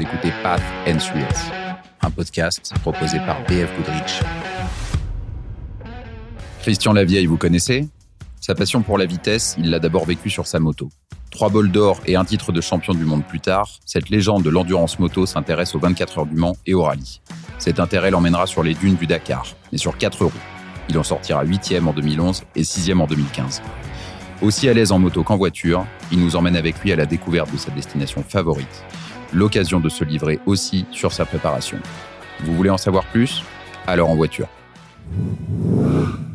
Écoutez Path and Thrills, un podcast proposé par BF Goodrich. Christian Lavieille, vous connaissez? Sa passion pour la vitesse, il l'a d'abord vécu sur sa moto. Trois bols d'or et un titre de champion du monde plus tard, cette légende de l'endurance moto s'intéresse aux 24 heures du Mans et au rallye. Cet intérêt l'emmènera sur les dunes du Dakar, mais sur quatre roues. Il en sortira 8e en 2011 et 6e en 2015. Aussi à l'aise en moto qu'en voiture, il nous emmène avec lui à la découverte de sa destination favorite. L'occasion de se livrer aussi sur sa préparation. Vous voulez en savoir plus? Alors en voiture.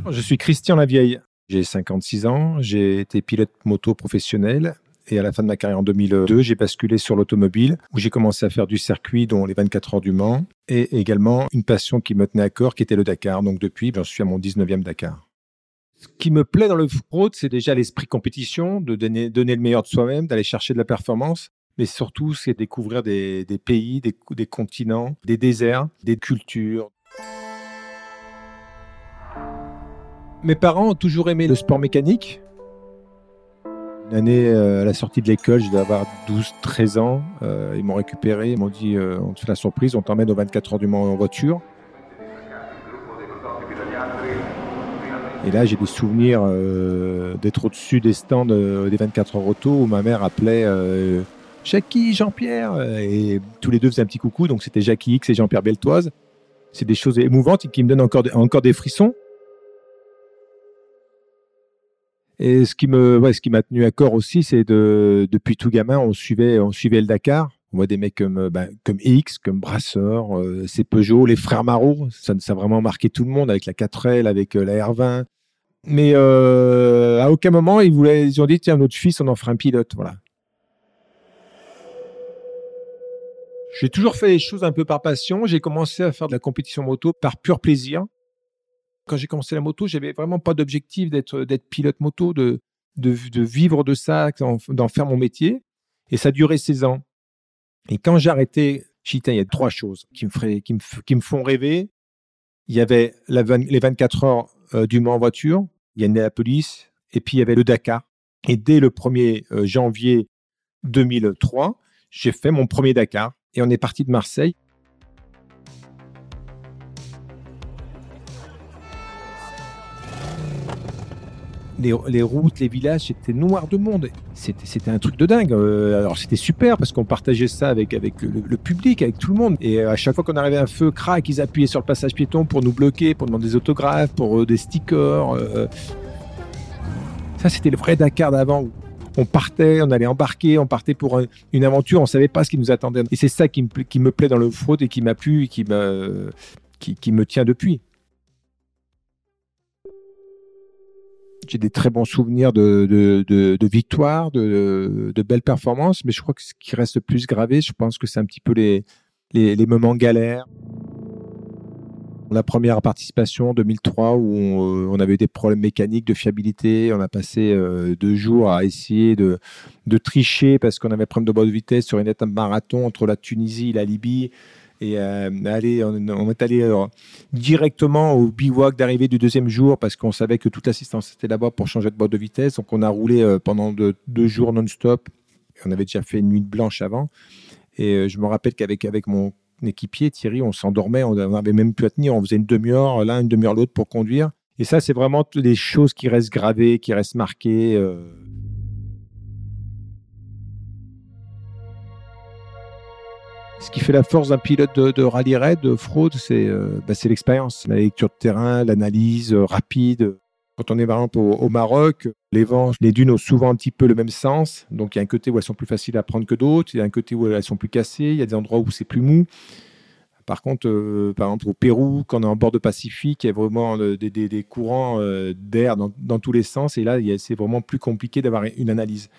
Je suis Christian Lavieille. J'ai 56 ans, j'ai été pilote moto professionnel et à la fin de ma carrière en 2002, j'ai basculé sur l'automobile où j'ai commencé à faire du circuit, dont les 24 heures du Mans, et également une passion qui me tenait à cœur, qui était le Dakar. Donc depuis, j'en suis à mon 19e Dakar. Ce qui me plaît dans le road, c'est déjà l'esprit compétition, de donner le meilleur de soi-même, d'aller chercher de la performance, mais surtout, c'est découvrir des, pays, des, continents, des déserts, des cultures. Mes parents ont toujours aimé le sport mécanique. Une année euh, à la sortie de l'école, je devais avoir 12-13 ans. Euh, ils m'ont récupéré, ils m'ont dit euh, on te fait la surprise, on t'emmène aux 24 heures du Mans en voiture. Et là, j'ai des souvenirs d'être au-dessus des stands des 24 heures auto où ma mère appelait Jackie, Jean-Pierre. Et tous les deux faisaient un petit coucou. Donc, c'était Jackie X et Jean-Pierre Beltoise. C'est des choses émouvantes et qui me donnent encore, des frissons. Et ce qui m'a tenu à corps aussi, c'est de, depuis tout gamin, on suivait, on suivait le Dakar. On voit des mecs comme, ben, comme X, comme Brasseur, euh, c'est Peugeot, les frères Marot. Ça, a vraiment marqué tout le monde avec la 4L, avec euh, la R20. Mais euh, à aucun moment, ils, voulaient, ils ont dit tiens, notre fils, on en fera un pilote. Voilà. J'ai toujours fait les choses un peu par passion. J'ai commencé à faire de la compétition moto par pur plaisir. Quand j'ai commencé la moto, j'avais vraiment pas d'objectif d'être pilote moto, de, vivre de ça, d'en faire mon métier. Et ça a duré 16 ans. Et quand j'ai arrêté, Chita, il y a trois choses qui me, font rêver. Il y avait les 24 heures euh, du Mans en voiture, il y a la police, et puis il y avait le Dakar. Et dès le 1er euh, janvier 2003, j'ai fait mon premier Dakar. Et on est parti de Marseille. Les, routes, les villages, c'était noir de monde. C'était un truc de dingue. Euh, alors c'était super parce qu'on partageait ça avec, avec le, public, avec tout le monde. Et à chaque fois qu'on arrivait à un feu, crac, ils appuyaient sur le passage piéton pour nous bloquer, pour demander des autographes, pour euh, des stickers. Euh. Ça, c'était le vrai Dakar d'avant. On partait, on allait embarquer, on partait pour une aventure, on savait pas ce qui nous attendait. Et c'est ça qui me, plaît dans le fraude et qui m'a plu et qui me, tient depuis. j'ai des très bons souvenirs de, victoires, de, belles performances, mais je crois que ce qui reste le plus gravé, je pense que c'est un petit peu les, les, moments galères. La première participation en 2003 où on, on, avait des problèmes mécaniques de fiabilité, on a passé euh, deux jours à essayer de, tricher parce qu'on avait problème de bonne vitesse sur une étape marathon entre la Tunisie et la Libye et euh, on, est allé euh, directement au bivouac d'arrivée du deuxième jour parce qu'on savait que toute l'assistance était là-bas pour changer de boîte de vitesse. Donc on a roulé euh, pendant de, deux jours non-stop. On avait déjà fait une nuit blanche avant. Et euh, je me rappelle qu'avec avec mon équipier Thierry, on s'endormait, on n'avait même plus à tenir. On faisait une demi-heure l'un, une demi-heure l'autre pour conduire. Et ça, c'est vraiment des choses qui restent gravées, qui restent marquées. Euh, Ce qui fait la force d'un pilote de, rallye raid, de fraude, c'est euh, bah, l'expérience, la lecture de terrain, l'analyse euh, rapide. Quand on est par exemple au, Maroc, les les dunes ont souvent un petit peu le même sens. Donc il y a un côté où elles sont plus faciles à prendre que d'autres, il y a un côté où elles sont plus cassées, il y a des endroits où c'est plus mou. Par contre, euh, par exemple au Pérou, quand on est en bord de Pacifique, il y a vraiment des, des, des courants euh, d'air dans, tous les sens. Et là, c'est vraiment plus compliqué d'avoir une analyse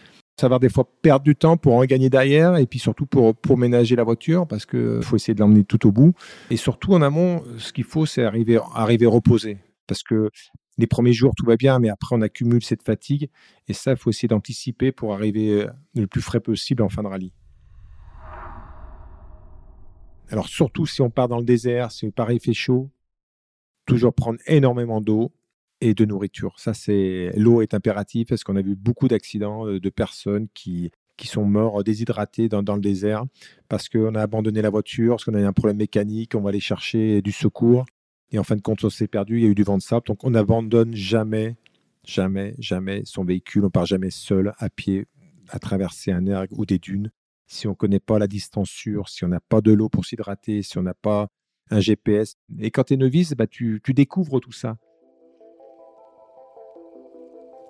savoir des fois perdre du temps pour en gagner derrière et puis surtout pour, pour ménager la voiture parce qu'il faut essayer de l'emmener tout au bout. Et surtout en amont, ce qu'il faut, c'est arriver, arriver reposé parce que les premiers jours, tout va bien, mais après, on accumule cette fatigue et ça, il faut essayer d'anticiper pour arriver le plus frais possible en fin de rallye. Alors surtout si on part dans le désert, si pareil fait chaud, toujours prendre énormément d'eau, et de nourriture. Ça, c'est l'eau est impérative parce qu'on a vu beaucoup d'accidents de personnes qui qui sont morts déshydratés dans, dans le désert parce qu'on a abandonné la voiture, parce qu'on a eu un problème mécanique, on va aller chercher du secours. Et en fin de compte, on s'est perdu, il y a eu du vent de sable. Donc on n'abandonne jamais, jamais, jamais son véhicule. On part jamais seul à pied à traverser un ergue ou des dunes. Si on ne connaît pas la distance sûre, si on n'a pas de l'eau pour s'hydrater, si on n'a pas un GPS. Et quand tu es novice, bah, tu, découvres tout ça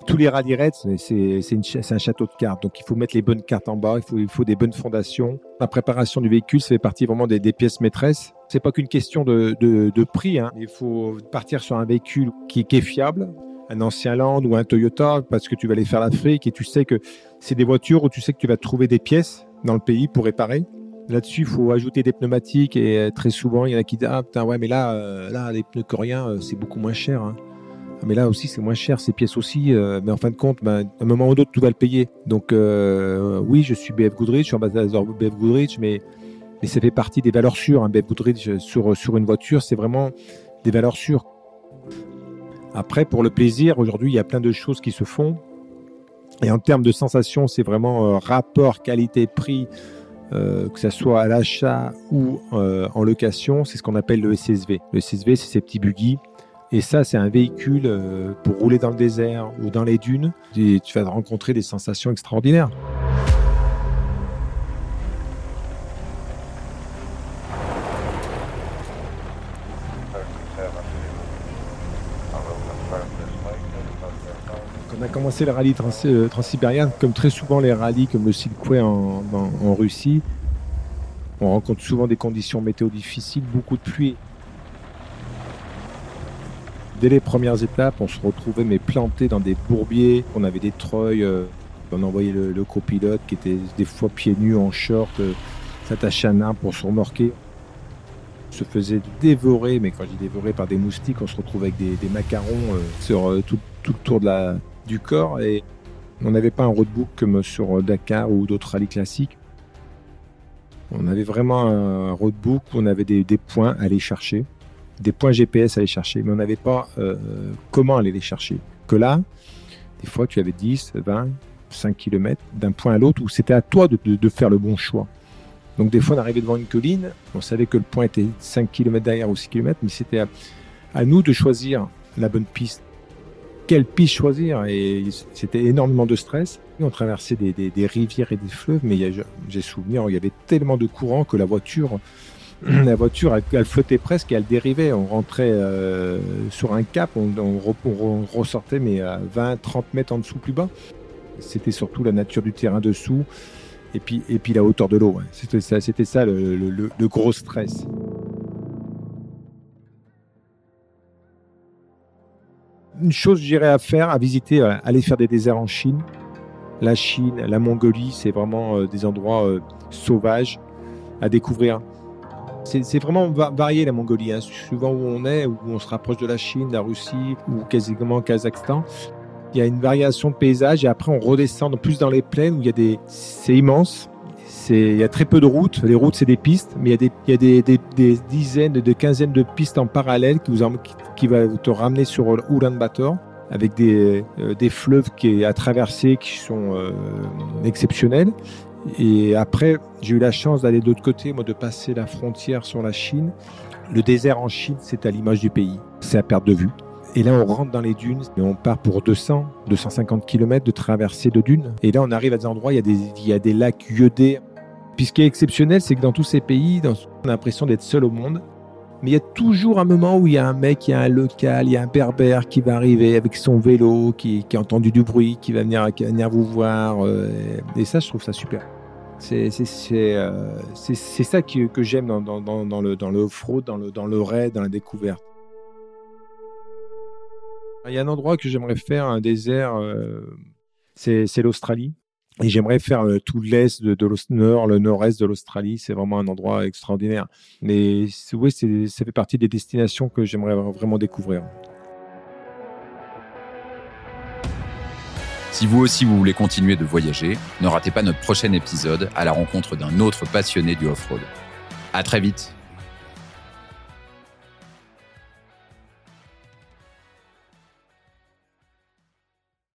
tous les rallye raids, c'est un château de cartes. Donc, il faut mettre les bonnes cartes en bas, il faut, il faut des bonnes fondations. La préparation du véhicule, ça fait partie vraiment des, pièces maîtresses. C'est pas qu'une question de, prix. Hein. Il faut partir sur un véhicule qui, est fiable, un ancien Land ou un Toyota, parce que tu vas aller faire l'Afrique et tu sais que c'est des voitures où tu sais que tu vas trouver des pièces dans le pays pour réparer. Là-dessus, il faut ajouter des pneumatiques et euh, très souvent, il y en a qui disent Ah putain, ouais, mais là, euh, là les pneus coréens, euh, c'est beaucoup moins cher. Hein. Ah, mais là aussi, c'est moins cher, ces pièces aussi. Euh, mais en fin de compte, ben, à un moment ou d'autre, tu vas le payer. Donc, oui, je suis BF Goodrich, je suis ambassadeur BF Goodrich, mais, mais ça fait partie des valeurs sûres. Hein. BF Goodrich sur, sur une voiture, c'est vraiment des valeurs sûres. Après, pour le plaisir, aujourd'hui, il y a plein de choses qui se font. Et en termes de sensations, c'est vraiment euh, rapport qualité-prix, que ce soit à l'achat ou en location, c'est ce qu'on appelle le SSV. Le SSV, c'est ces petits buggy et ça, c'est un véhicule euh, pour rouler dans le désert ou dans les dunes. Tu vas rencontrer des sensations extraordinaires. Commencé le rallye euh, transsibérien, comme très souvent les rallyes comme le Silkway en, en Russie, on rencontre souvent des conditions météo difficiles, beaucoup de pluie dès les premières étapes, on se retrouvait mais planté dans des bourbiers. On avait des treuils. Euh, on envoyait le, copilote qui était des fois pieds nus en short, euh, à un arbre pour se remorquer. On se faisait dévorer, mais quand je dis dévorer par des moustiques, on se retrouvait avec des, macarons euh, sur tout, tout, le tour de la, du corps. Et on n'avait pas un roadbook comme sur Dakar ou d'autres rallyes classiques. On avait vraiment un roadbook où on avait des points à aller chercher des points GPS à aller chercher, mais on n'avait pas euh, comment aller les chercher. Que là, des fois, tu avais 10, 20, 5 km d'un point à l'autre où c'était à toi de, faire le bon choix. Donc des fois, on arrivait devant une colline, on savait que le point était 5 km derrière ou 6 km, mais c'était à, nous de choisir la bonne piste. Quelle piste choisir Et c'était énormément de stress. On traversait des, des rivières et des fleuves, mais j'ai souvenir, il y avait tellement de courant que la voiture, la voiture, elle, flottait presque et elle dérivait. On rentrait euh, sur un cap, on, ressortait mais à 20, 30 mètres en dessous plus bas. C'était surtout la nature du terrain dessous et puis, et puis la hauteur de l'eau. C'était ça, c'était ça le, gros stress. Une chose, j'irais à faire, à visiter, euh, aller faire des déserts en Chine. La Chine, la Mongolie, c'est vraiment euh, des endroits sauvages à découvrir. C'est vraiment varié la Mongolie. Hein. Suivant où on est, où on se rapproche de la Chine, de la Russie ou quasiment Kazakhstan, il y a une variation de paysage et après on redescend plus dans les plaines où il y a des, c'est immense. Il y a très peu de routes. Les routes, c'est des pistes, mais il y a, des, y a des, des, des dizaines, de quinzaines de pistes en parallèle qui, vous, te ramener sur Ulaanbaatar avec des, euh, des fleuves qui, à traverser qui sont euh, exceptionnels. Et après, j'ai eu la chance d'aller de l'autre côté, moi, de passer la frontière sur la Chine. Le désert en Chine, c'est à l'image du pays. C'est à perte de vue. Et là, on rentre dans les dunes et on part pour 200, 250 km de traversée de dunes. Et là, on arrive à des endroits, il y a des, il y a des lacs iodés. Puis ce qui est exceptionnel, c'est que dans tous ces pays, on a l'impression d'être seul au monde. Mais il y a toujours un moment où il y a un mec, il y a un local, il y a un berbère qui va arriver avec son vélo, qui, qui a entendu du bruit, qui va venir, venir vous voir. Euh, et ça, je trouve ça super. C'est euh, ça que, j'aime dans, dans, dans, le, dans le off-road, dans le, dans le raid, dans la découverte. Il y a un endroit que j'aimerais faire, un désert, euh, c'est l'Australie. Et j'aimerais faire euh, tout l'est de, de nord, le nord-est de l'Australie. C'est vraiment un endroit extraordinaire. Mais oui, ça fait partie des destinations que j'aimerais vraiment découvrir. Si vous aussi vous voulez continuer de voyager, ne ratez pas notre prochain épisode à la rencontre d'un autre passionné du off-road. À très vite